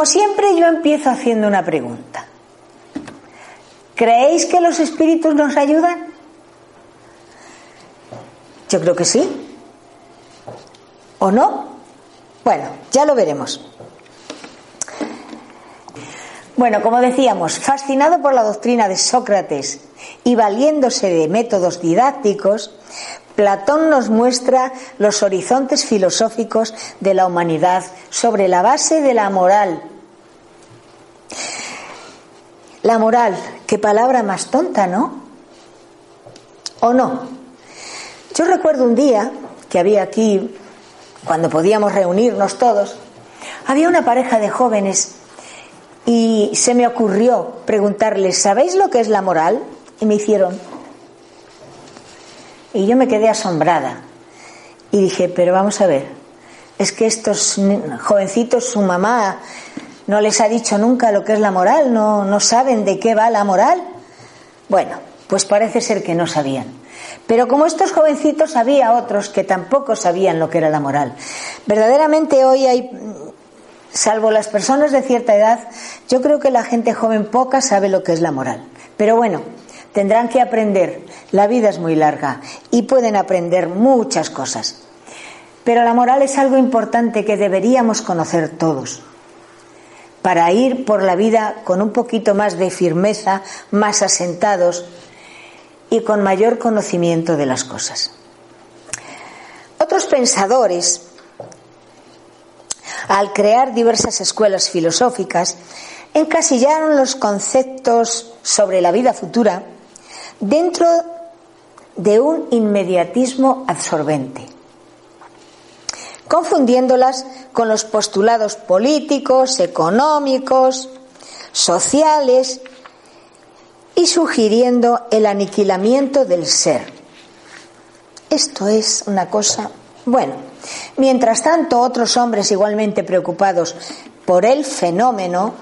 Como siempre yo empiezo haciendo una pregunta. ¿Creéis que los espíritus nos ayudan? Yo creo que sí. ¿O no? Bueno, ya lo veremos. Bueno, como decíamos, fascinado por la doctrina de Sócrates y valiéndose de métodos didácticos, Platón nos muestra los horizontes filosóficos de la humanidad sobre la base de la moral. La moral, qué palabra más tonta, ¿no? ¿O no? Yo recuerdo un día que había aquí, cuando podíamos reunirnos todos, había una pareja de jóvenes y se me ocurrió preguntarles, ¿sabéis lo que es la moral? Y me hicieron, y yo me quedé asombrada. Y dije, pero vamos a ver, es que estos jovencitos, su mamá no les ha dicho nunca lo que es la moral, no, no saben de qué va la moral. Bueno, pues parece ser que no sabían. Pero como estos jovencitos había otros que tampoco sabían lo que era la moral. Verdaderamente hoy hay, salvo las personas de cierta edad, yo creo que la gente joven poca sabe lo que es la moral. Pero bueno, tendrán que aprender. La vida es muy larga y pueden aprender muchas cosas. Pero la moral es algo importante que deberíamos conocer todos para ir por la vida con un poquito más de firmeza, más asentados y con mayor conocimiento de las cosas. Otros pensadores, al crear diversas escuelas filosóficas, encasillaron los conceptos sobre la vida futura dentro de un inmediatismo absorbente, confundiéndolas con los postulados políticos, económicos, sociales y sugiriendo el aniquilamiento del ser. Esto es una cosa, bueno, mientras tanto otros hombres igualmente preocupados por el fenómeno,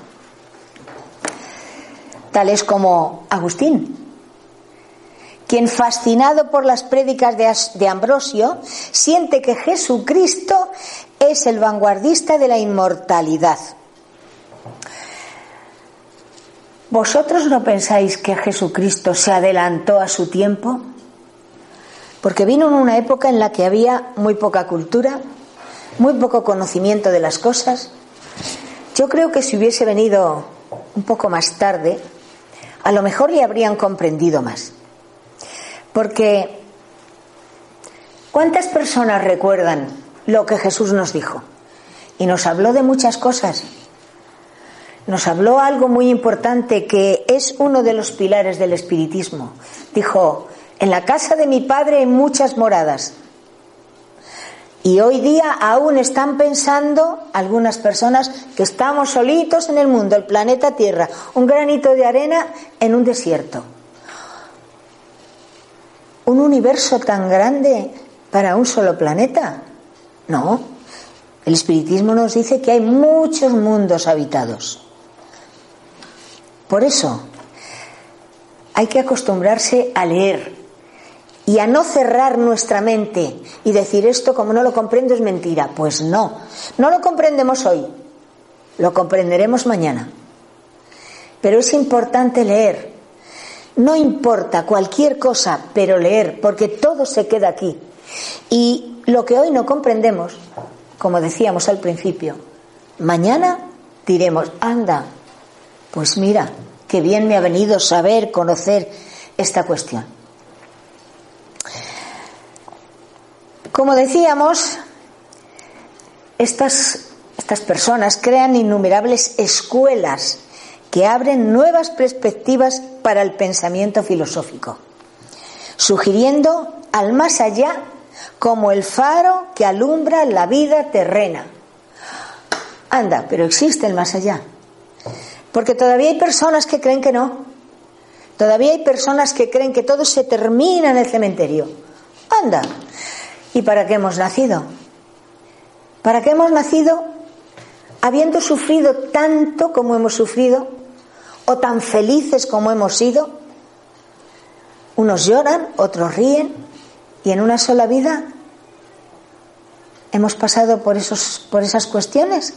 tales como Agustín, quien fascinado por las prédicas de, Ambrosio siente que Jesucristo es el vanguardista de la inmortalidad. ¿Vosotros no pensáis que Jesucristo se adelantó a su tiempo? Porque vino en una época en la que había muy poca cultura, muy poco conocimiento de las cosas. Yo creo que si hubiese venido un poco más tarde, a lo mejor le habrían comprendido más. Porque ¿cuántas personas recuerdan lo que Jesús nos dijo? Y nos habló de muchas cosas. Nos habló algo muy importante que es uno de los pilares del espiritismo. Dijo, en la casa de mi padre hay muchas moradas. Y hoy día aún están pensando algunas personas que estamos solitos en el mundo, el planeta Tierra, un granito de arena en un desierto un universo tan grande para un solo planeta. No, el espiritismo nos dice que hay muchos mundos habitados. Por eso hay que acostumbrarse a leer y a no cerrar nuestra mente y decir esto como no lo comprendo es mentira. Pues no, no lo comprendemos hoy, lo comprenderemos mañana. Pero es importante leer no importa cualquier cosa, pero leer, porque todo se queda aquí. Y lo que hoy no comprendemos, como decíamos al principio, mañana diremos, anda, pues mira, qué bien me ha venido saber, conocer esta cuestión. Como decíamos, estas, estas personas crean innumerables escuelas que abren nuevas perspectivas para el pensamiento filosófico, sugiriendo al más allá como el faro que alumbra la vida terrena. Anda, pero existe el más allá. Porque todavía hay personas que creen que no. Todavía hay personas que creen que todo se termina en el cementerio. Anda. ¿Y para qué hemos nacido? ¿Para qué hemos nacido habiendo sufrido tanto como hemos sufrido? ¿O tan felices como hemos sido? Unos lloran, otros ríen, y en una sola vida hemos pasado por, esos, por esas cuestiones.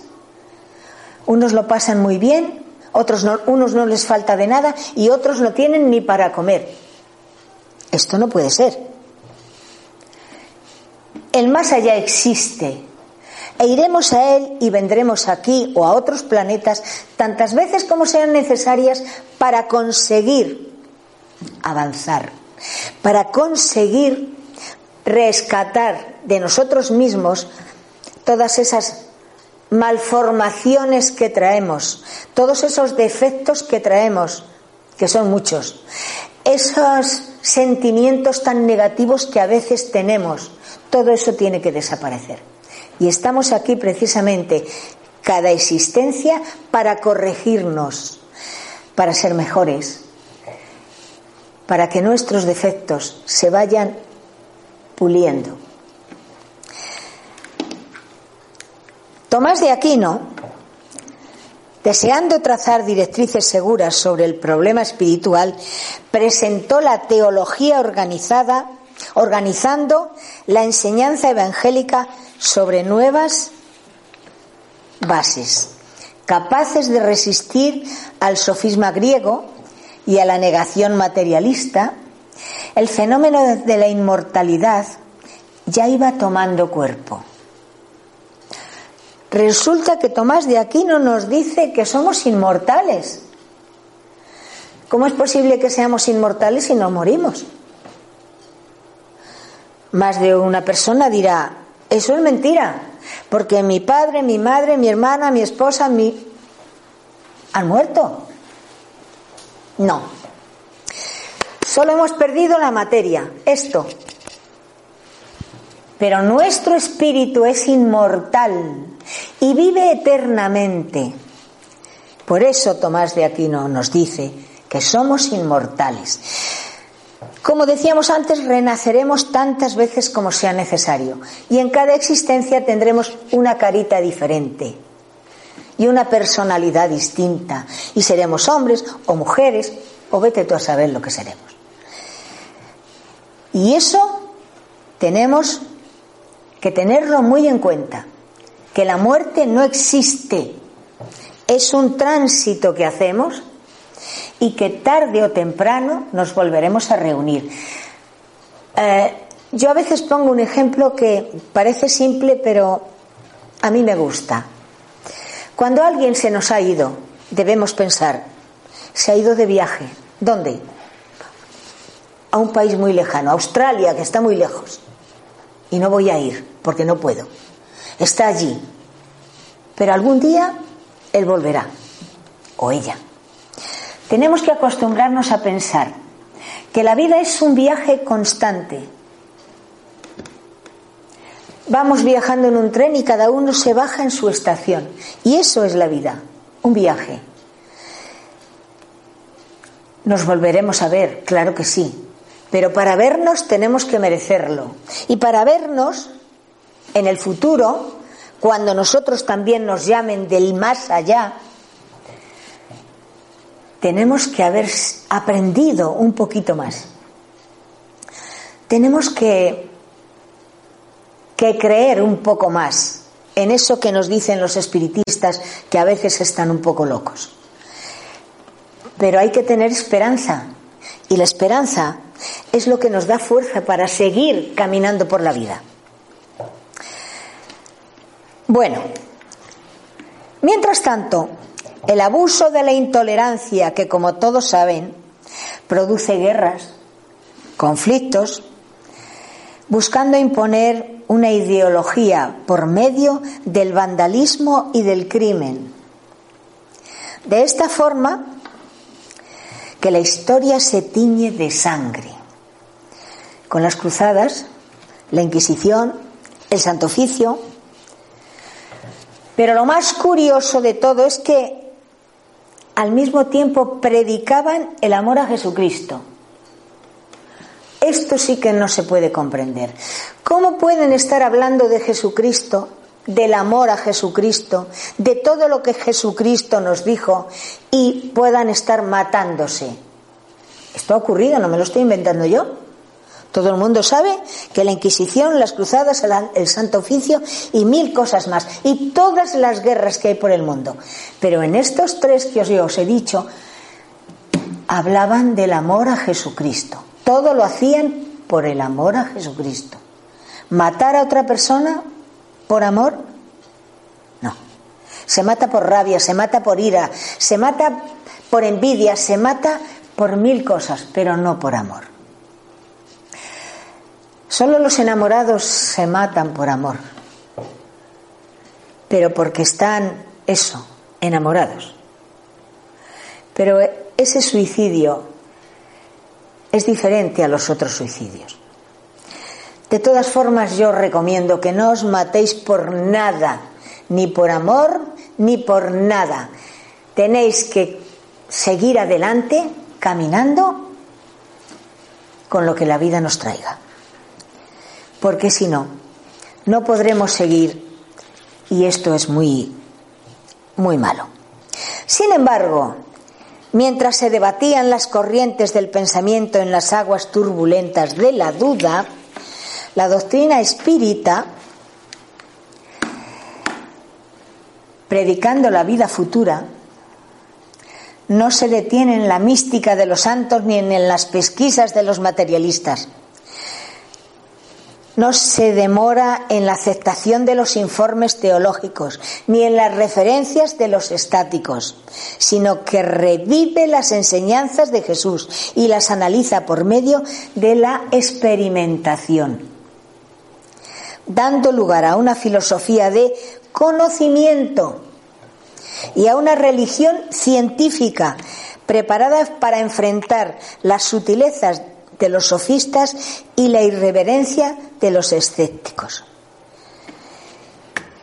Unos lo pasan muy bien, otros no, unos no les falta de nada y otros no tienen ni para comer. Esto no puede ser. El más allá existe e iremos a él y vendremos aquí o a otros planetas tantas veces como sean necesarias para conseguir avanzar, para conseguir rescatar de nosotros mismos todas esas malformaciones que traemos, todos esos defectos que traemos, que son muchos, esos sentimientos tan negativos que a veces tenemos, todo eso tiene que desaparecer. Y estamos aquí precisamente cada existencia para corregirnos, para ser mejores, para que nuestros defectos se vayan puliendo. Tomás de Aquino, deseando trazar directrices seguras sobre el problema espiritual, presentó la teología organizada, organizando la enseñanza evangélica sobre nuevas bases, capaces de resistir al sofisma griego y a la negación materialista, el fenómeno de la inmortalidad ya iba tomando cuerpo. Resulta que Tomás de Aquino nos dice que somos inmortales. ¿Cómo es posible que seamos inmortales si no morimos? Más de una persona dirá, eso es mentira, porque mi padre, mi madre, mi hermana, mi esposa, mi... han muerto. No, Solo hemos perdido la materia, esto. Pero nuestro espíritu es inmortal y vive eternamente. Por eso Tomás de Aquino nos dice que somos inmortales. Como decíamos antes, renaceremos tantas veces como sea necesario y en cada existencia tendremos una carita diferente y una personalidad distinta y seremos hombres o mujeres o vete tú a saber lo que seremos. Y eso tenemos que tenerlo muy en cuenta, que la muerte no existe, es un tránsito que hacemos y que tarde o temprano nos volveremos a reunir. Eh, yo a veces pongo un ejemplo que parece simple, pero a mí me gusta. Cuando alguien se nos ha ido, debemos pensar, se ha ido de viaje. ¿Dónde? a un país muy lejano, Australia, que está muy lejos. Y no voy a ir, porque no puedo. Está allí. Pero algún día él volverá, o ella. Tenemos que acostumbrarnos a pensar que la vida es un viaje constante. Vamos viajando en un tren y cada uno se baja en su estación. Y eso es la vida, un viaje. Nos volveremos a ver, claro que sí, pero para vernos tenemos que merecerlo. Y para vernos en el futuro, cuando nosotros también nos llamen del más allá, tenemos que haber aprendido un poquito más. Tenemos que, que creer un poco más en eso que nos dicen los espiritistas que a veces están un poco locos. Pero hay que tener esperanza. Y la esperanza es lo que nos da fuerza para seguir caminando por la vida. Bueno, mientras tanto, el abuso de la intolerancia, que como todos saben, produce guerras, conflictos, buscando imponer una ideología por medio del vandalismo y del crimen, De esta forma que la historia se tiñe de sangre. Con las cruzadas, la Inquisición, el Santo Oficio. Pero lo más curioso de todo es que al mismo tiempo predicaban el amor a Jesucristo. Esto sí que no se puede comprender. ¿Cómo pueden estar hablando de Jesucristo, del amor a Jesucristo, de todo lo que Jesucristo nos dijo y puedan estar matándose? Esto ha ocurrido, no me lo estoy inventando yo. Todo el mundo sabe que la Inquisición, las cruzadas, el Santo Oficio y mil cosas más. Y todas las guerras que hay por el mundo. Pero en estos tres que os he dicho, hablaban del amor a Jesucristo. Todo lo hacían por el amor a Jesucristo. ¿Matar a otra persona por amor? No. Se mata por rabia, se mata por ira, se mata por envidia, se mata por mil cosas, pero no por amor. Solo los enamorados se matan por amor, pero porque están, eso, enamorados. Pero ese suicidio es diferente a los otros suicidios. De todas formas, yo recomiendo que no os matéis por nada, ni por amor, ni por nada. Tenéis que seguir adelante caminando con lo que la vida nos traiga. Porque si no, no podremos seguir y esto es muy, muy malo. Sin embargo, Mientras se debatían las corrientes del pensamiento en las aguas turbulentas de la duda, la doctrina espírita, predicando la vida futura, no se detiene en la mística de los santos ni en las pesquisas de los materialistas no se demora en la aceptación de los informes teológicos ni en las referencias de los estáticos, sino que revive las enseñanzas de Jesús y las analiza por medio de la experimentación, dando lugar a una filosofía de conocimiento y a una religión científica preparada para enfrentar las sutilezas de los sofistas y la irreverencia de los escépticos.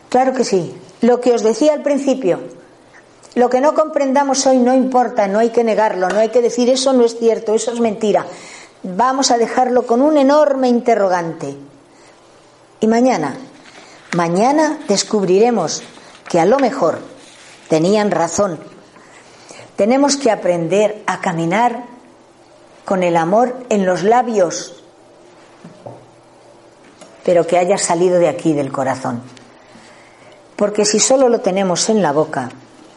Claro que sí. Lo que os decía al principio, lo que no comprendamos hoy no importa, no hay que negarlo, no hay que decir eso no es cierto, eso es mentira. Vamos a dejarlo con un enorme interrogante. Y mañana, mañana descubriremos que a lo mejor tenían razón. Tenemos que aprender a caminar con el amor en los labios, pero que haya salido de aquí, del corazón. Porque si solo lo tenemos en la boca,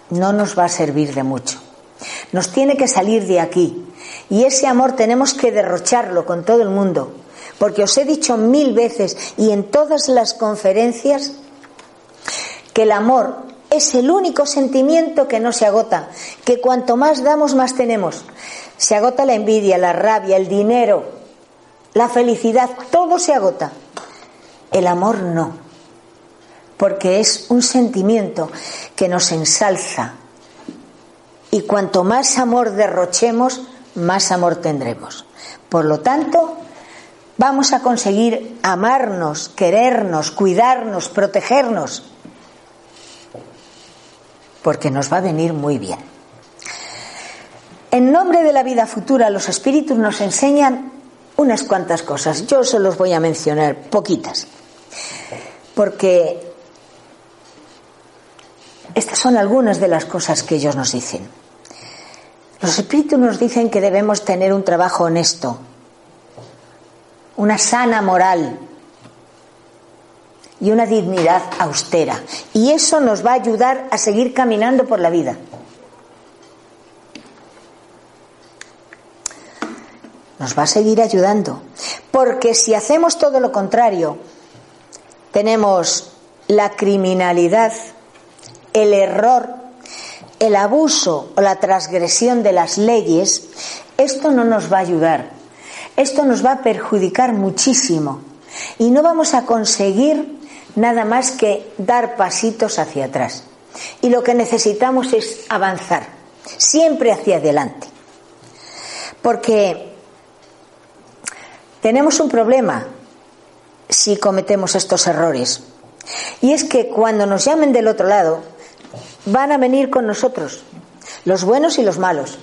no nos va a servir de mucho. Nos tiene que salir de aquí. Y ese amor tenemos que derrocharlo con todo el mundo. Porque os he dicho mil veces y en todas las conferencias que el amor es el único sentimiento que no se agota, que cuanto más damos más tenemos. Se agota la envidia, la rabia, el dinero, la felicidad, todo se agota. El amor no, porque es un sentimiento que nos ensalza. Y cuanto más amor derrochemos, más amor tendremos. Por lo tanto, vamos a conseguir amarnos, querernos, cuidarnos, protegernos, porque nos va a venir muy bien. En nombre de la vida futura, los espíritus nos enseñan unas cuantas cosas. Yo se los voy a mencionar, poquitas. Porque estas son algunas de las cosas que ellos nos dicen. Los espíritus nos dicen que debemos tener un trabajo honesto, una sana moral y una dignidad austera. Y eso nos va a ayudar a seguir caminando por la vida. Nos va a seguir ayudando. Porque si hacemos todo lo contrario, tenemos la criminalidad, el error, el abuso o la transgresión de las leyes, esto no nos va a ayudar. Esto nos va a perjudicar muchísimo y no vamos a conseguir nada más que dar pasitos hacia atrás. y lo que necesitamos es avanzar, siempre hacia adelante. Porque tenemos un problema si cometemos estos errores. Y es que cuando nos llamen del otro lado, van a venir con nosotros, los buenos y los malos.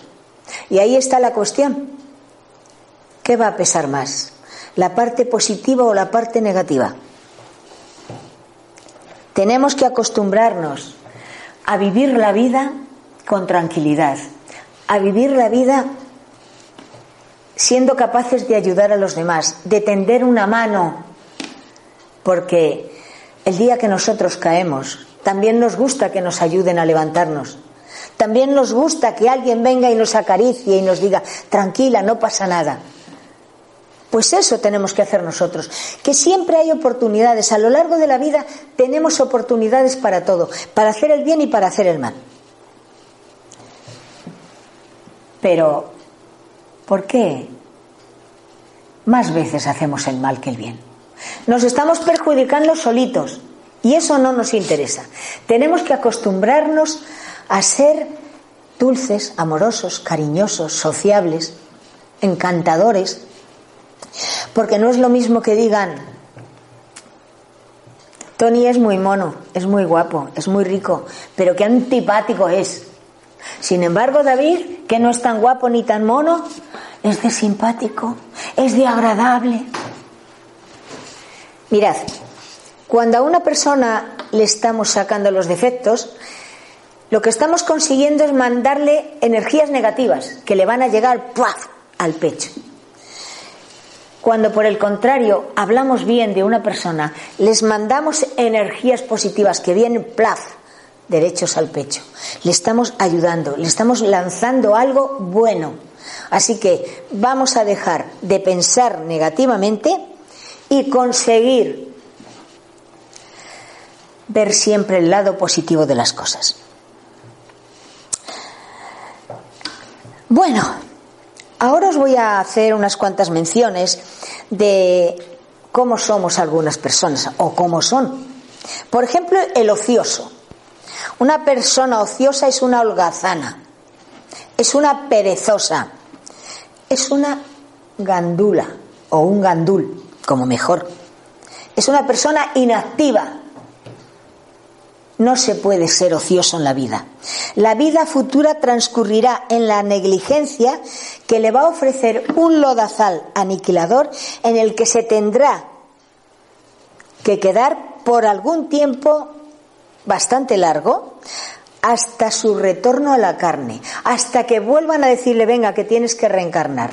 Y ahí está la cuestión. ¿Qué va a pesar más? ¿La parte positiva o la parte negativa? Tenemos que acostumbrarnos a vivir la vida con tranquilidad, a vivir la vida siendo capaces de ayudar a los demás, de tender una mano, porque el día que nosotros caemos, también nos gusta que nos ayuden a levantarnos. También nos gusta que alguien venga y nos acaricie y nos diga, tranquila, no pasa nada. Pues eso tenemos que hacer nosotros, que siempre hay oportunidades. A lo largo de la vida tenemos oportunidades para todo, para hacer el bien y para hacer el mal. Pero, ¿por qué más veces hacemos el mal que el bien? Nos estamos perjudicando solitos y eso no nos interesa. Tenemos que acostumbrarnos a ser dulces, amorosos, cariñosos, sociables, encantadores, porque no es lo mismo que digan, Tony es muy mono, es muy guapo, es muy rico, pero qué antipático es. Sin embargo, David, que no es tan guapo ni tan mono, es de simpático, es de agradable. Mirad, cuando a una persona le estamos sacando los defectos, lo que estamos consiguiendo es mandarle energías negativas que le van a llegar al pecho. Cuando por el contrario hablamos bien de una persona, les mandamos energías positivas que vienen plaf derechos al pecho. Le estamos ayudando, le estamos lanzando algo bueno. Así que vamos a dejar de pensar negativamente y conseguir ver siempre el lado positivo de las cosas. Bueno, ahora os voy a hacer unas cuantas menciones de cómo somos algunas personas o cómo son. Por ejemplo, el ocioso. Una persona ociosa es una holgazana, es una perezosa, es una gandula o un gandul, como mejor. Es una persona inactiva, no se puede ser ocioso en la vida. La vida futura transcurrirá en la negligencia que le va a ofrecer un lodazal aniquilador en el que se tendrá que quedar por algún tiempo bastante largo hasta su retorno a la carne, hasta que vuelvan a decirle, venga, que tienes que reencarnar.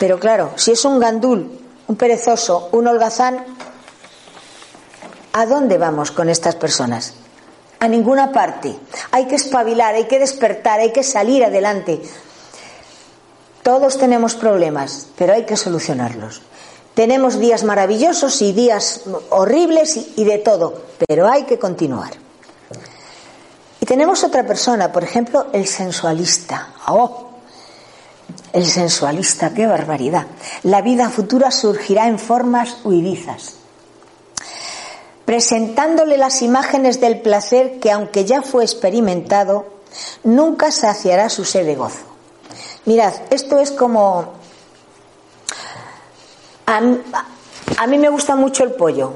Pero claro, si es un gandul, un perezoso, un holgazán, ¿a dónde vamos con estas personas? a ninguna parte. Hay que espabilar, hay que despertar, hay que salir adelante. Todos tenemos problemas, pero hay que solucionarlos. Tenemos días maravillosos y días horribles y, de todo, pero hay que continuar. Tenemos otra persona, por ejemplo, el sensualista. ¡Oh! El sensualista, qué barbaridad. La vida futura surgirá en formas huidizas presentándole las imágenes del placer que, aunque ya fue experimentado, nunca saciará su sed de gozo. Mirad, esto es como... A mí me gusta mucho el pollo,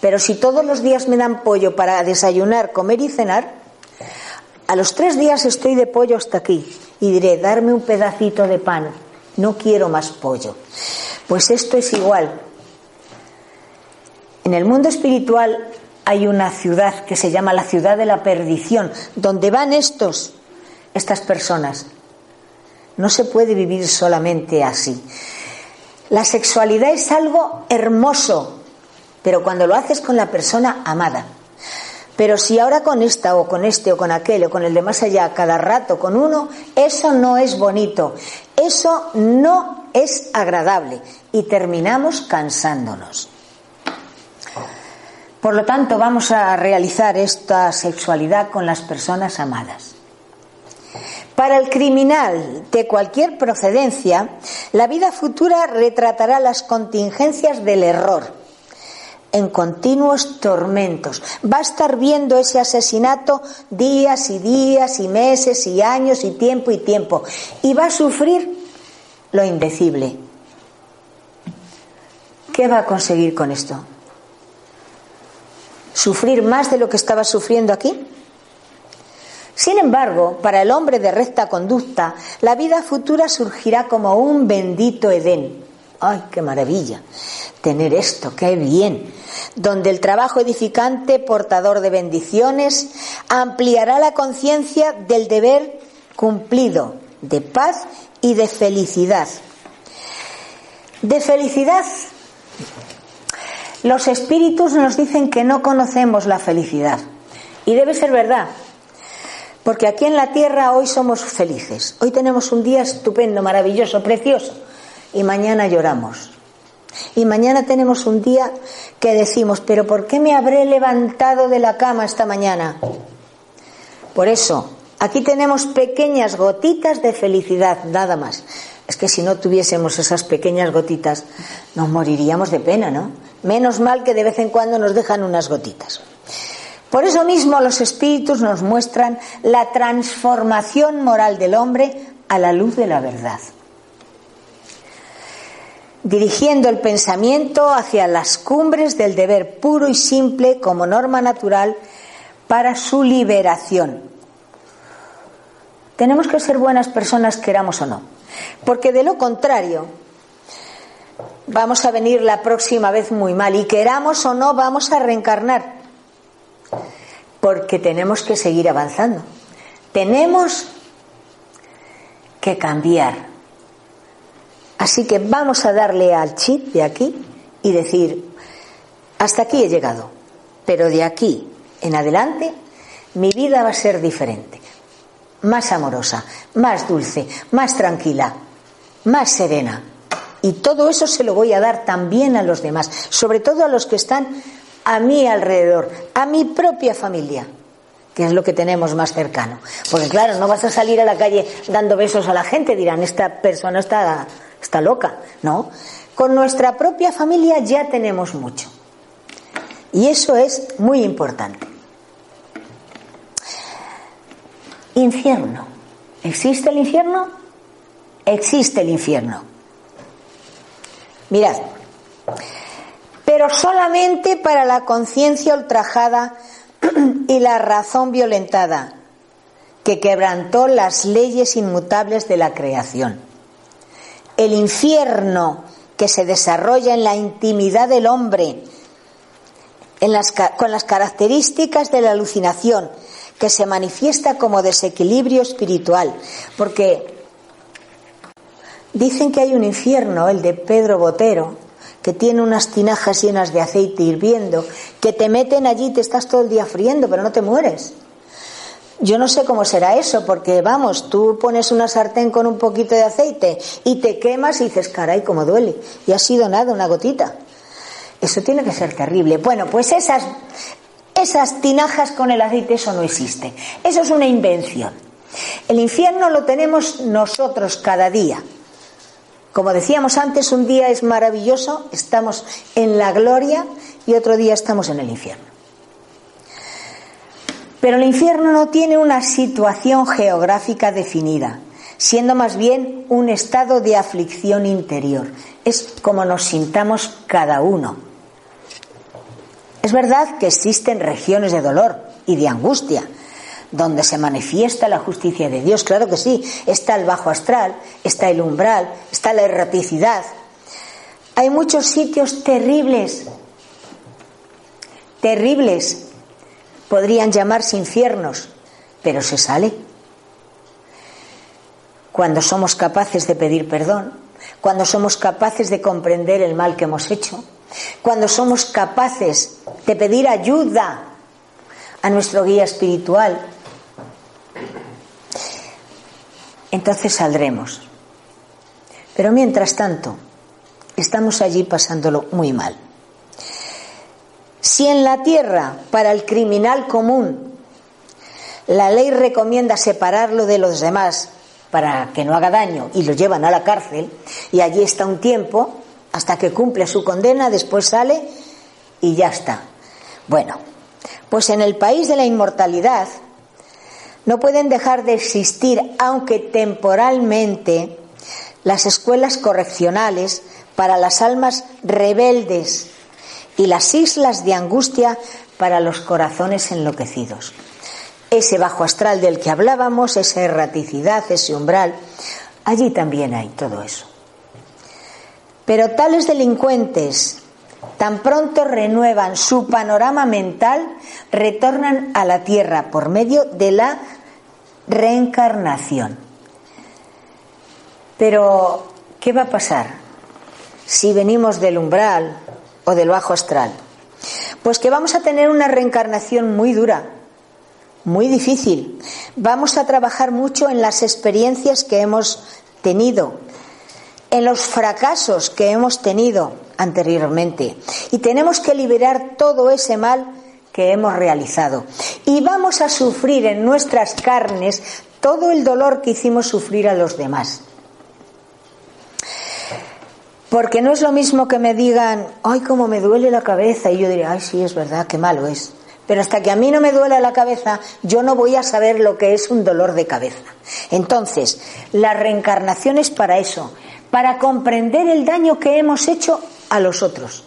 pero si todos los días me dan pollo para desayunar, comer y cenar, a los tres días estoy de pollo hasta aquí y diré, darme un pedacito de pan, no quiero más pollo. Pues esto es igual, en el mundo espiritual hay una ciudad que se llama la ciudad de la perdición, donde van estos, estas personas. No se puede vivir solamente así. La sexualidad es algo hermoso, pero cuando lo haces con la persona amada. Pero si ahora con esta o con este o con aquel o con el de más allá, cada rato con uno, eso no es bonito, eso no es agradable y terminamos cansándonos. Por lo tanto, vamos a realizar esta sexualidad con las personas amadas. Para el criminal de cualquier procedencia, la vida futura retratará las contingencias del error, en continuos tormentos. Va a estar viendo ese asesinato días y días y meses y años y tiempo y tiempo. Y va a sufrir lo indecible. ¿Qué va a conseguir con esto? ¿Sufrir más de lo que estaba sufriendo aquí? Sin embargo, para el hombre de recta conducta, la vida futura surgirá como un bendito Edén. ¡Ay, qué maravilla! Tener esto, qué bien. Donde el trabajo edificante, portador de bendiciones, ampliará la conciencia del deber cumplido, de paz y de felicidad. De felicidad. Los espíritus nos dicen que no conocemos la felicidad. Y debe ser verdad. Porque aquí en la tierra hoy somos felices. Hoy tenemos un día estupendo, maravilloso, precioso. Y mañana lloramos. Y mañana tenemos un día que decimos, pero ¿por qué me habré levantado de la cama esta mañana? Por eso, aquí tenemos pequeñas gotitas de felicidad, nada más. Es que si no tuviésemos esas pequeñas gotitas, nos moriríamos de pena, ¿no? Menos mal que de vez en cuando nos dejan unas gotitas. Por eso mismo los espíritus nos muestran la transformación moral del hombre a la luz de la verdad, dirigiendo el pensamiento hacia las cumbres del deber puro y simple como norma natural para su liberación. Tenemos que ser buenas personas, queramos o no, porque de lo contrario, vamos a venir la próxima vez muy mal y queramos o no, vamos a reencarnar porque tenemos que seguir avanzando. Tenemos que cambiar. Así que vamos a darle al chip de aquí y decir, hasta aquí he llegado, pero de aquí en adelante mi vida va a ser diferente, más amorosa, más dulce, más tranquila, más serena. Y todo eso se lo voy a dar también a los demás, sobre todo a los que están a mi alrededor, a mi propia familia, que es lo que tenemos más cercano. Porque claro, no vas a salir a la calle dando besos a la gente, dirán, esta persona está, está loca. No, con nuestra propia familia ya tenemos mucho. Y eso es muy importante. Infierno. ¿Existe el infierno? Existe el infierno. Mirad, pero solamente para la conciencia ultrajada y la razón violentada, que quebrantó las leyes inmutables de la creación. El infierno que se desarrolla en la intimidad del hombre, con las características de la alucinación, que se manifiesta como desequilibrio espiritual, porque dicen que hay un infierno, el de Pedro Botero, que tiene unas tinajas llenas de aceite hirviendo, que te meten allí y te estás todo el día friendo, pero no te mueres. Yo no sé cómo será eso, porque vamos, tú pones una sartén con un poquito de aceite y te quemas y dices, caray, cómo duele. Y ha sido nada, una gotita. Eso tiene que ser terrible. Bueno, pues esas, esas tinajas con el aceite, eso no existe. Eso es una invención. El infierno lo tenemos nosotros cada día. Como decíamos antes, un día es maravilloso, estamos en la gloria y otro día estamos en el infierno. Pero el infierno no tiene una situación geográfica definida, siendo más bien un estado de aflicción interior. Es como nos sintamos cada uno. Es verdad que existen regiones de dolor y de angustia, donde se manifiesta la justicia de Dios, claro que sí, está el bajo astral, está el umbral, está la erraticidad. Hay muchos sitios terribles, terribles, podrían llamarse infiernos, pero se sale. Cuando somos capaces de pedir perdón, cuando somos capaces de comprender el mal que hemos hecho, cuando somos capaces de pedir ayuda a nuestro guía espiritual, entonces saldremos. Pero mientras tanto, estamos allí pasándolo muy mal. Si en la tierra, para el criminal común, la ley recomienda separarlo de los demás para que no haga daño y lo llevan a la cárcel y allí está un tiempo hasta que cumple su condena, después sale y ya está. Bueno, pues en el país de la inmortalidad no pueden dejar de existir, aunque temporalmente, las escuelas correccionales para las almas rebeldes y las islas de angustia para los corazones enloquecidos. Ese bajo astral del que hablábamos, esa erraticidad, ese umbral, allí también hay todo eso. Pero tales delincuentes, tan pronto renuevan su panorama mental, retornan a la tierra por medio de la reencarnación. Pero, ¿qué va a pasar si venimos del umbral o del bajo astral? Pues que vamos a tener una reencarnación muy dura, muy difícil. Vamos a trabajar mucho en las experiencias que hemos tenido, en los fracasos que hemos tenido anteriormente. Y tenemos que liberar todo ese mal que hemos realizado. Y vamos a sufrir en nuestras carnes todo el dolor que hicimos sufrir a los demás. Porque no es lo mismo que me digan, ay, cómo me duele la cabeza, y yo diré, ay, sí, es verdad, qué malo es. Pero hasta que a mí no me duele la cabeza, yo no voy a saber lo que es un dolor de cabeza. Entonces, la reencarnación es para eso, para comprender el daño que hemos hecho a los otros.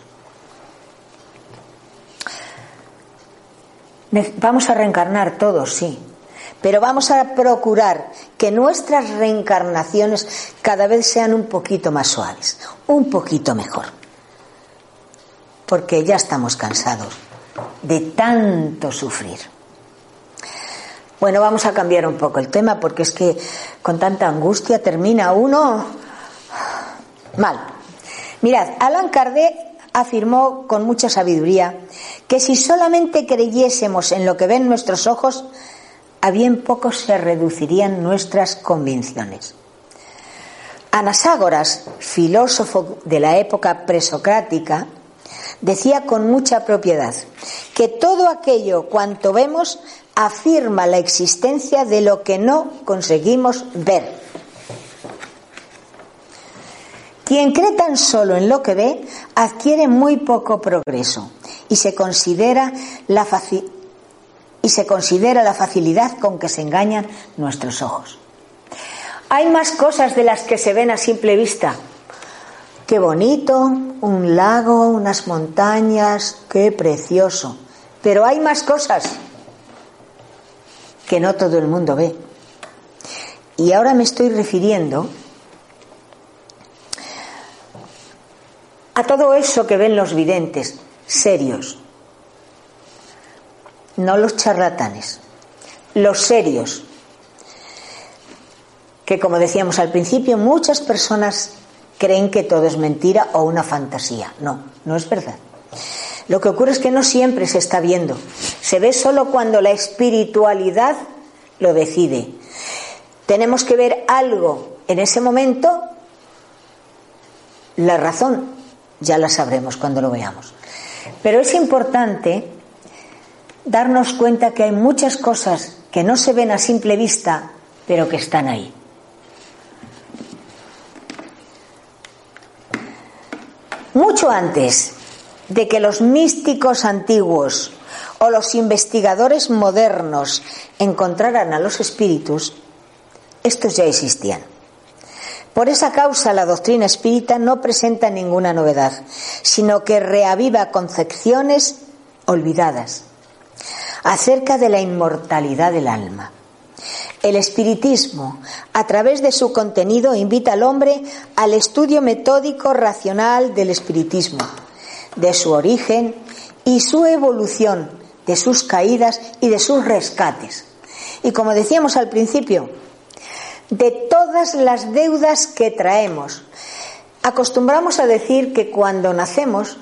Vamos a reencarnar todos, sí, pero vamos a procurar que nuestras reencarnaciones cada vez sean un poquito más suaves, un poquito mejor, porque ya estamos cansados de tanto sufrir. Bueno, vamos a cambiar un poco el tema porque es que con tanta angustia termina uno mal. Mirad, Alan Kardec afirmó con mucha sabiduría que si solamente creyésemos en lo que ven nuestros ojos, a bien poco se reducirían nuestras convicciones. Anaságoras, filósofo de la época presocrática, decía con mucha propiedad que todo aquello cuanto vemos afirma la existencia de lo que no conseguimos ver. Quien cree tan solo en lo que ve adquiere muy poco progreso y se considera la, y se considera la facilidad con que se engañan nuestros ojos. Hay más cosas de las que se ven a simple vista. Qué bonito, un lago, unas montañas, qué precioso. Pero hay más cosas que no todo el mundo ve. Y ahora me estoy refiriendo a todo eso que ven los videntes, serios, no los charlatanes, los serios, que como decíamos al principio, muchas personas creen que todo es mentira o una fantasía. No, no es verdad. Lo que ocurre es que no siempre se está viendo. Se ve solo cuando la espiritualidad lo decide. Tenemos que ver algo en ese momento. La razón ya la sabremos cuando lo veamos. Pero es importante darnos cuenta que hay muchas cosas que no se ven a simple vista, pero que están ahí. Mucho antes de que los místicos antiguos o los investigadores modernos encontraran a los espíritus, estos ya existían. Por esa causa la doctrina espírita no presenta ninguna novedad, sino que reaviva concepciones olvidadas acerca de la inmortalidad del alma. El espiritismo, a través de su contenido, invita al hombre al estudio metódico racional del espiritismo, de su origen y su evolución, de sus caídas y de sus rescates. Y como decíamos al principio, de todas las deudas que traemos. Acostumbramos a decir que cuando nacemos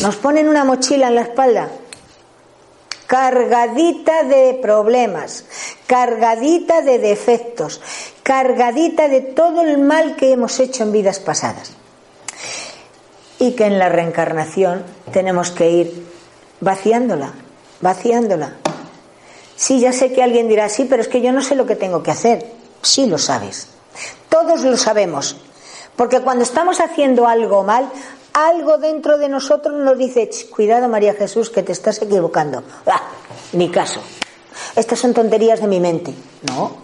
nos ponen una mochila en la espalda cargadita de problemas, cargadita de defectos, cargadita de todo el mal que hemos hecho en vidas pasadas. Y que en la reencarnación tenemos que ir vaciándola, vaciándola. Sí, ya sé que alguien dirá, sí, pero es que yo no sé lo que tengo que hacer. Sí lo sabes. Todos lo sabemos. Porque cuando estamos haciendo algo mal, algo dentro de nosotros nos dice, cuidado María Jesús, que te estás equivocando. Ah, ni caso. Estas son tonterías de mi mente. No,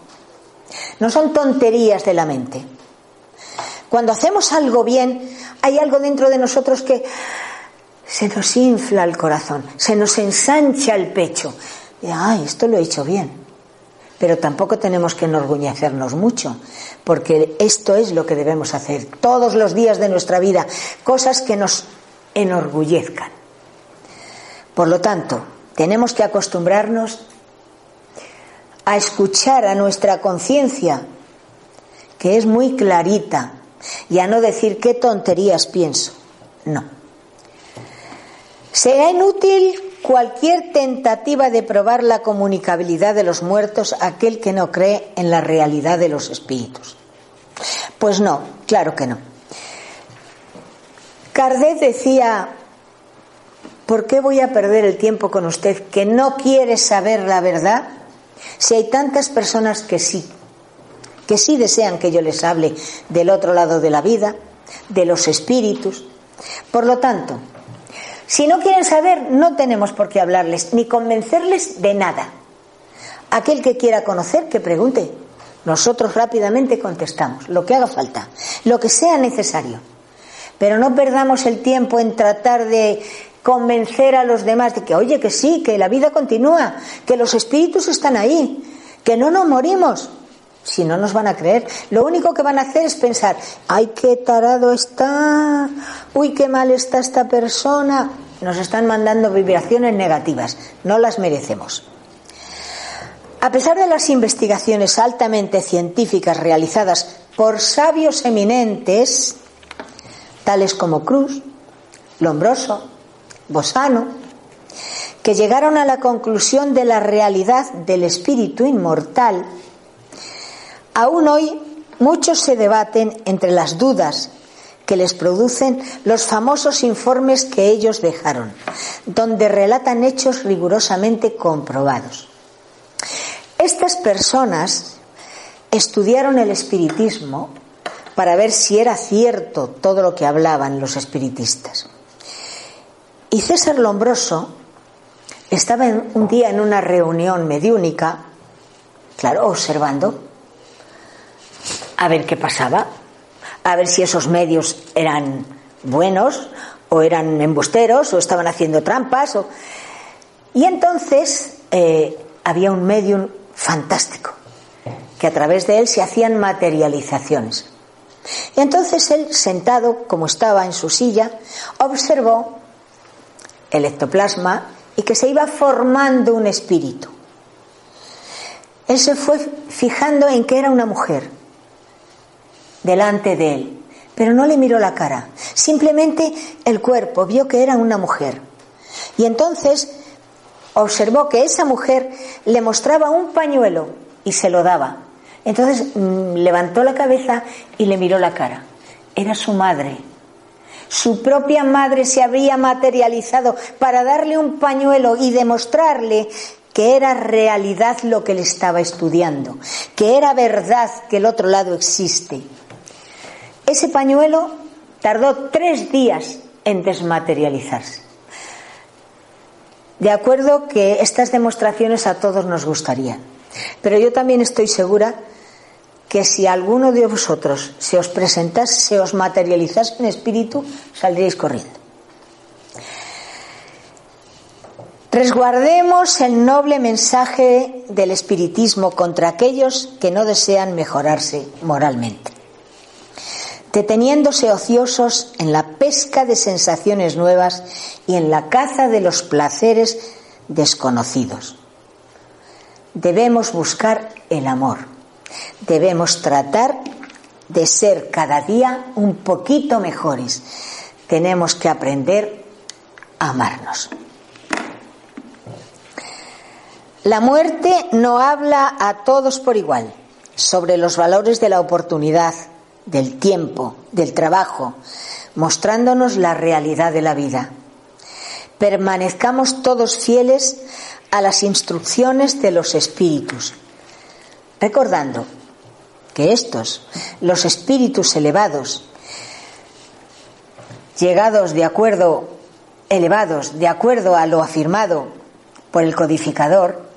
no son tonterías de la mente. Cuando hacemos algo bien, hay algo dentro de nosotros que se nos infla el corazón, se nos ensancha el pecho. Y, ay, esto lo he hecho bien. Pero tampoco tenemos que enorgullecernos mucho, porque esto es lo que debemos hacer todos los días de nuestra vida, cosas que nos enorgullezcan. Por lo tanto, tenemos que acostumbrarnos a escuchar a nuestra conciencia, que es muy clarita, y a no decir qué tonterías pienso. No. Será inútil cualquier tentativa de probar la comunicabilidad de los muertos a aquel que no cree en la realidad de los espíritus. Pues no, claro que no. Kardec decía, ¿por qué voy a perder el tiempo con usted que no quiere saber la verdad si hay tantas personas que sí, que sí desean que yo les hable del otro lado de la vida, de los espíritus? Por lo tanto, si no quieren saber, no tenemos por qué hablarles ni convencerles de nada. Aquel que quiera conocer, que pregunte. Nosotros rápidamente contestamos, lo que haga falta, lo que sea necesario. Pero no perdamos el tiempo en tratar de convencer a los demás de que, oye, que sí, que la vida continúa, que los espíritus están ahí, que no nos morimos. Si no nos van a creer, lo único que van a hacer es pensar, ay, qué tarado está, uy, qué mal está esta persona. Nos están mandando vibraciones negativas, no las merecemos. A pesar de las investigaciones altamente científicas realizadas por sabios eminentes, tales como Cruz, Lombroso, Bosano, que llegaron a la conclusión de la realidad del espíritu inmortal, Aún hoy muchos se debaten entre las dudas que les producen los famosos informes que ellos dejaron, donde relatan hechos rigurosamente comprobados. Estas personas estudiaron el espiritismo para ver si era cierto todo lo que hablaban los espiritistas. Y César Lombroso estaba un día en una reunión mediúnica, claro, observando, a ver qué pasaba, a ver si esos medios eran buenos o eran embusteros o estaban haciendo trampas. Y entonces eh, había un medium fantástico, que a través de él se hacían materializaciones. Y entonces él, sentado como estaba en su silla, observó el ectoplasma y que se iba formando un espíritu. Él se fue fijando en que era una mujer delante de él, pero no le miró la cara, simplemente el cuerpo, vio que era una mujer. Y entonces observó que esa mujer le mostraba un pañuelo y se lo daba. Entonces mm, levantó la cabeza y le miró la cara. Era su madre. Su propia madre se había materializado para darle un pañuelo y demostrarle que era realidad lo que le estaba estudiando, que era verdad que el otro lado existe. Ese pañuelo tardó tres días en desmaterializarse. De acuerdo que estas demostraciones a todos nos gustarían, pero yo también estoy segura que si alguno de vosotros se os presentase, se os materializase en espíritu, saldríais corriendo. Resguardemos el noble mensaje del espiritismo contra aquellos que no desean mejorarse moralmente deteniéndose ociosos en la pesca de sensaciones nuevas y en la caza de los placeres desconocidos. Debemos buscar el amor. Debemos tratar de ser cada día un poquito mejores. Tenemos que aprender a amarnos. La muerte no habla a todos por igual sobre los valores de la oportunidad, del tiempo, del trabajo, mostrándonos la realidad de la vida. Permanezcamos todos fieles a las instrucciones de los espíritus, recordando que estos, los espíritus elevados, llegados de acuerdo, elevados de acuerdo a lo afirmado por el codificador,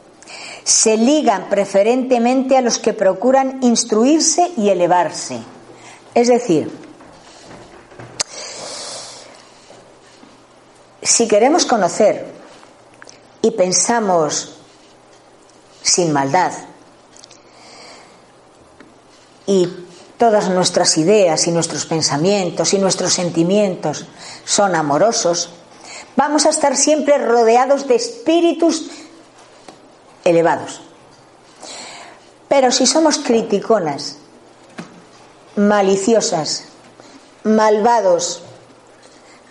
se ligan preferentemente a los que procuran instruirse y elevarse. Es decir, si queremos conocer y pensamos sin maldad y todas nuestras ideas y nuestros pensamientos y nuestros sentimientos son amorosos, vamos a estar siempre rodeados de espíritus elevados. Pero si somos criticonas, maliciosas, malvados,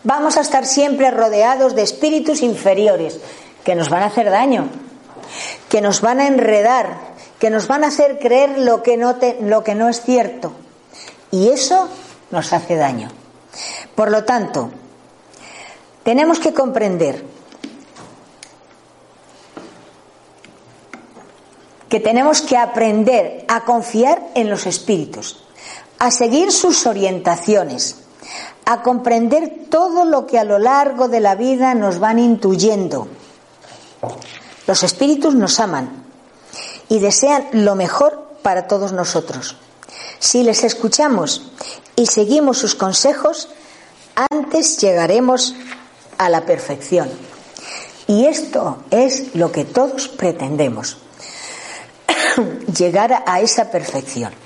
vamos a estar siempre rodeados de espíritus inferiores que nos van a hacer daño, que nos van a enredar, que nos van a hacer creer lo que no, lo que no es cierto. Y eso nos hace daño. Por lo tanto, tenemos que comprender que tenemos que aprender a confiar en los espíritus, a seguir sus orientaciones, a comprender todo lo que a lo largo de la vida nos van intuyendo. Los espíritus nos aman y desean lo mejor para todos nosotros. Si les escuchamos y seguimos sus consejos, antes llegaremos a la perfección. Y esto es lo que todos pretendemos. llegar a esa perfección.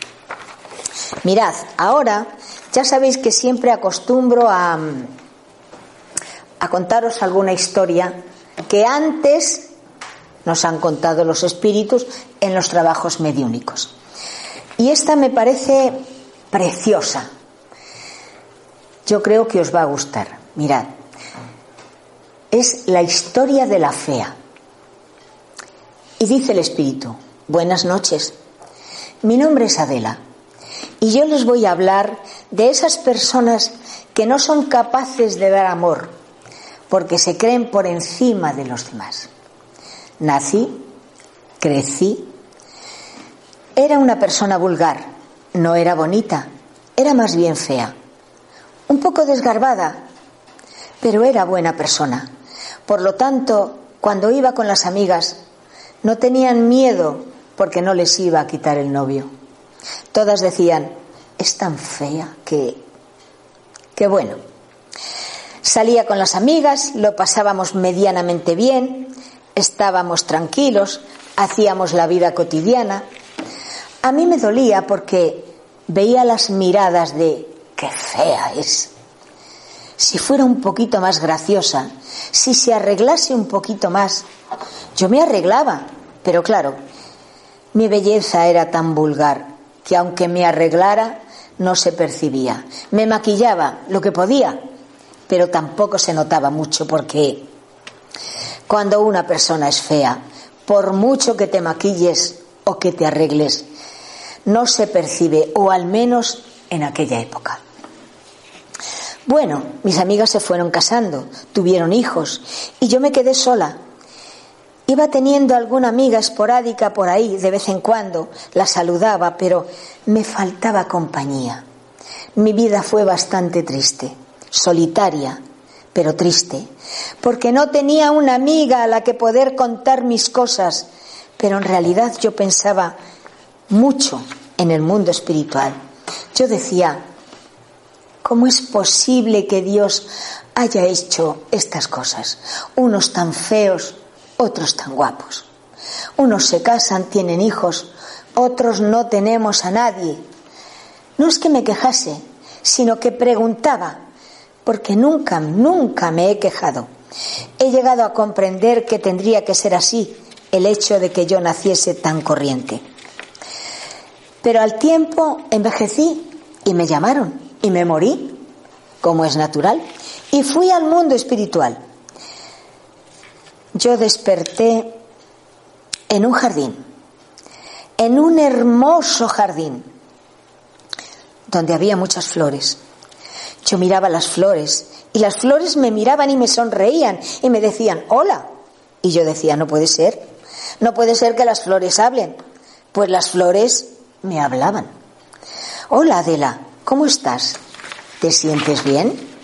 Mirad, ahora ya sabéis que siempre acostumbro a, a contaros alguna historia que antes nos han contado los espíritus en los trabajos mediúnicos. Y esta me parece preciosa. Yo creo que os va a gustar. Mirad, es la historia de la fea. Y dice el espíritu, Buenas noches. Mi nombre es Adela y yo les voy a hablar de esas personas que no son capaces de dar amor porque se creen por encima de los demás. Nací, crecí, era una persona vulgar, no era bonita, era más bien fea, un poco desgarbada, pero era buena persona. Por lo tanto, cuando iba con las amigas, no tenían miedo porque no les iba a quitar el novio. Todas decían, es tan fea que... que bueno. Salía con las amigas, lo pasábamos medianamente bien, estábamos tranquilos, hacíamos la vida cotidiana. A mí me dolía porque veía las miradas de qué fea es. Si fuera un poquito más graciosa, si se arreglase un poquito más, yo me arreglaba, pero claro, mi belleza era tan vulgar que aunque me arreglara no se percibía. Me maquillaba lo que podía, pero tampoco se notaba mucho porque cuando una persona es fea, por mucho que te maquilles o que te arregles, no se percibe, o al menos en aquella época. Bueno, mis amigas se fueron casando, tuvieron hijos, y yo me quedé sola, Iba teniendo alguna amiga esporádica por ahí de vez en cuando, la saludaba, pero me faltaba compañía. Mi vida fue bastante triste, solitaria, pero triste, porque no tenía una amiga a la que poder contar mis cosas, pero en realidad yo pensaba mucho en el mundo espiritual. Yo decía, ¿cómo es posible que Dios haya hecho estas cosas? Unos tan feos, otros tan guapos. Unos se casan, tienen hijos, otros no tenemos a nadie. No es que me quejase, sino que preguntaba, porque nunca, nunca me he quejado. He llegado a comprender que tendría que ser así el hecho de que yo naciese tan corriente. Pero al tiempo envejecí y me llamaron y me morí, como es natural, y fui al mundo espiritual yo desperté en un jardín, en un hermoso jardín, donde había muchas flores. Yo miraba las flores y las flores me miraban y me sonreían y me decían, hola. Y yo decía, no puede ser, no puede ser que las flores hablen. Pues las flores me hablaban. Hola Adela, ¿cómo estás? ¿Te sientes bien?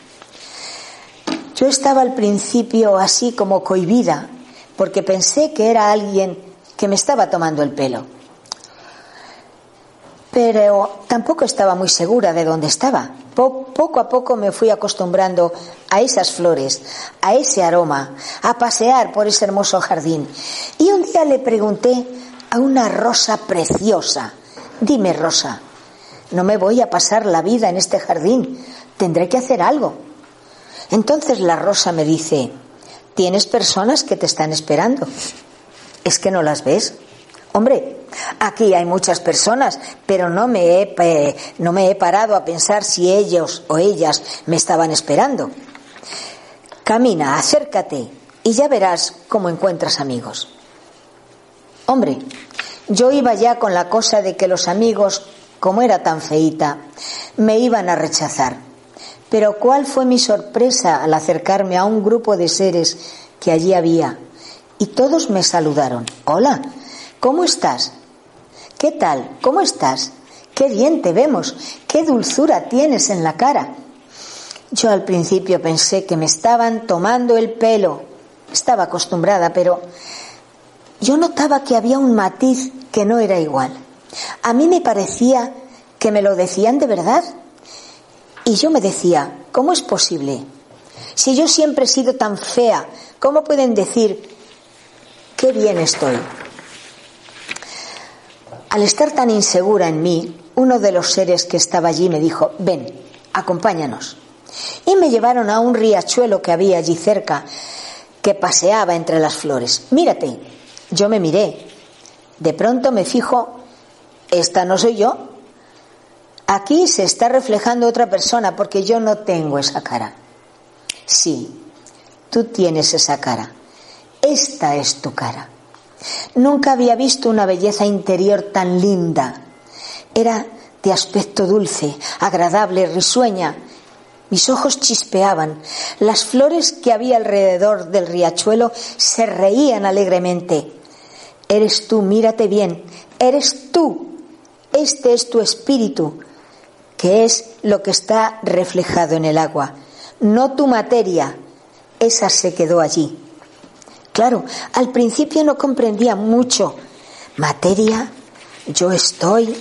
Yo estaba al principio así como cohibida, porque pensé que era alguien que me estaba tomando el pelo. Pero tampoco estaba muy segura de dónde estaba. poco a poco me fui acostumbrando a esas flores, a ese aroma, a pasear por ese hermoso jardín. Y un día le pregunté a una rosa preciosa, dime Rosa, no me voy a pasar la vida en este jardín, tendré que hacer algo. Entonces la rosa me dice, tienes personas que te están esperando. ¿Es que no las ves? Hombre, aquí hay muchas personas, pero no me, he, no me he parado a pensar si ellos o ellas me estaban esperando. Camina, acércate y ya verás cómo encuentras amigos. Hombre, yo iba ya con la cosa de que los amigos, como era tan feita, me iban a rechazar. Pero cuál fue mi sorpresa al acercarme a un grupo de seres que allí había. Y todos me saludaron. Hola, ¿cómo estás? ¿Qué tal? ¿Cómo estás? Qué bien te vemos, qué dulzura tienes en la cara. Yo al principio pensé que me estaban tomando el pelo. Estaba acostumbrada, pero yo notaba que había un matiz que no era igual. A mí me parecía que me lo decían de verdad. Y yo me decía, ¿cómo es posible? Si yo siempre he sido tan fea, ¿cómo pueden decir qué bien estoy? Al estar tan insegura en mí, uno de los seres que estaba allí me dijo, ven, acompáñanos. Y me llevaron a un riachuelo que había allí cerca, que paseaba entre las flores. Mírate, yo me miré. De pronto me fijo, esta no soy yo. Aquí se está reflejando otra persona porque yo no tengo esa cara. Sí, tú tienes esa cara. Esta es tu cara. Nunca había visto una belleza interior tan linda. Era de aspecto dulce, agradable, risueña. Mis ojos chispeaban. Las flores que había alrededor del riachuelo se reían alegremente. Eres tú, mírate bien, eres tú. Este es tu espíritu, que es lo que está reflejado en el agua, no tu materia. Esa se quedó allí. Claro, al principio no comprendía mucho. Materia, yo estoy.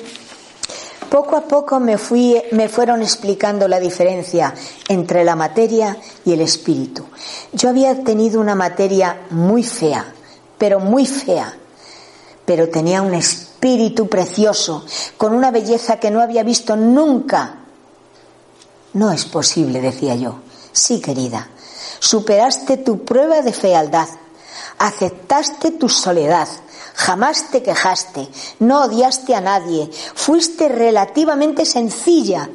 Poco a poco me, fui, me fueron explicando la diferencia entre la materia y el espíritu. Yo había tenido una materia muy fea, pero muy fea, pero tenía un espíritu precioso, con una belleza que no había visto nunca. No es posible, decía yo. Sí, querida, superaste tu prueba de fealdad aceptaste tu soledad, jamás te quejaste, no odiaste a nadie, fuiste relativamente sencilla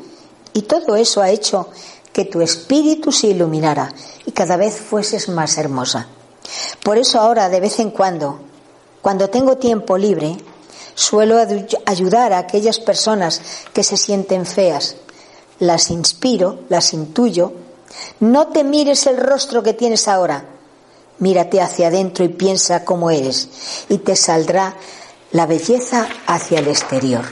y todo eso ha hecho que tu espíritu se iluminara y cada vez fueses más hermosa. Por eso ahora, de vez en cuando, cuando tengo tiempo libre, suelo ayudar a aquellas personas que se sienten feas. Las inspiro, las intuyo. No te mires el rostro que tienes ahora, Mírate hacia adentro y piensa cómo eres y te saldrá la belleza hacia el exterior.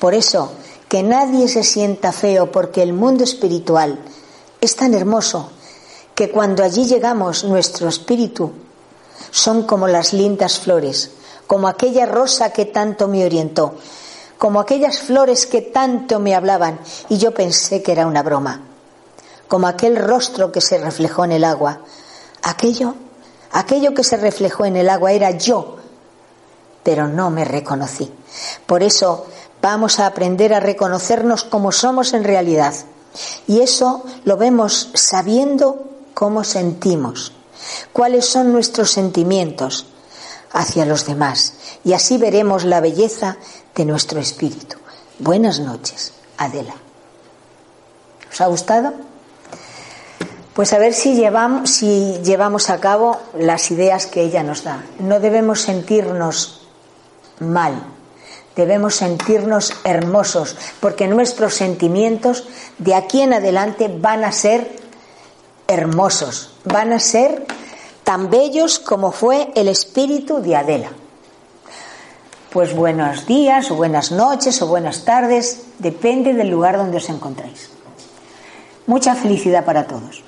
Por eso, que nadie se sienta feo porque el mundo espiritual es tan hermoso que cuando allí llegamos nuestro espíritu son como las lindas flores, como aquella rosa que tanto me orientó, como aquellas flores que tanto me hablaban y yo pensé que era una broma, como aquel rostro que se reflejó en el agua, Aquello, aquello que se reflejó en el agua era yo, pero no me reconocí. Por eso vamos a aprender a reconocernos como somos en realidad. Y eso lo vemos sabiendo cómo sentimos, cuáles son nuestros sentimientos hacia los demás. Y así veremos la belleza de nuestro espíritu. Buenas noches, Adela. ¿Os ha gustado? Pues a ver si llevamos, si llevamos a cabo las ideas que ella nos da. No debemos sentirnos mal, debemos sentirnos hermosos, porque nuestros sentimientos de aquí en adelante van a ser hermosos, van a ser tan bellos como fue el espíritu de Adela. Pues buenos días o buenas noches o buenas tardes, depende del lugar donde os encontráis. Mucha felicidad para todos.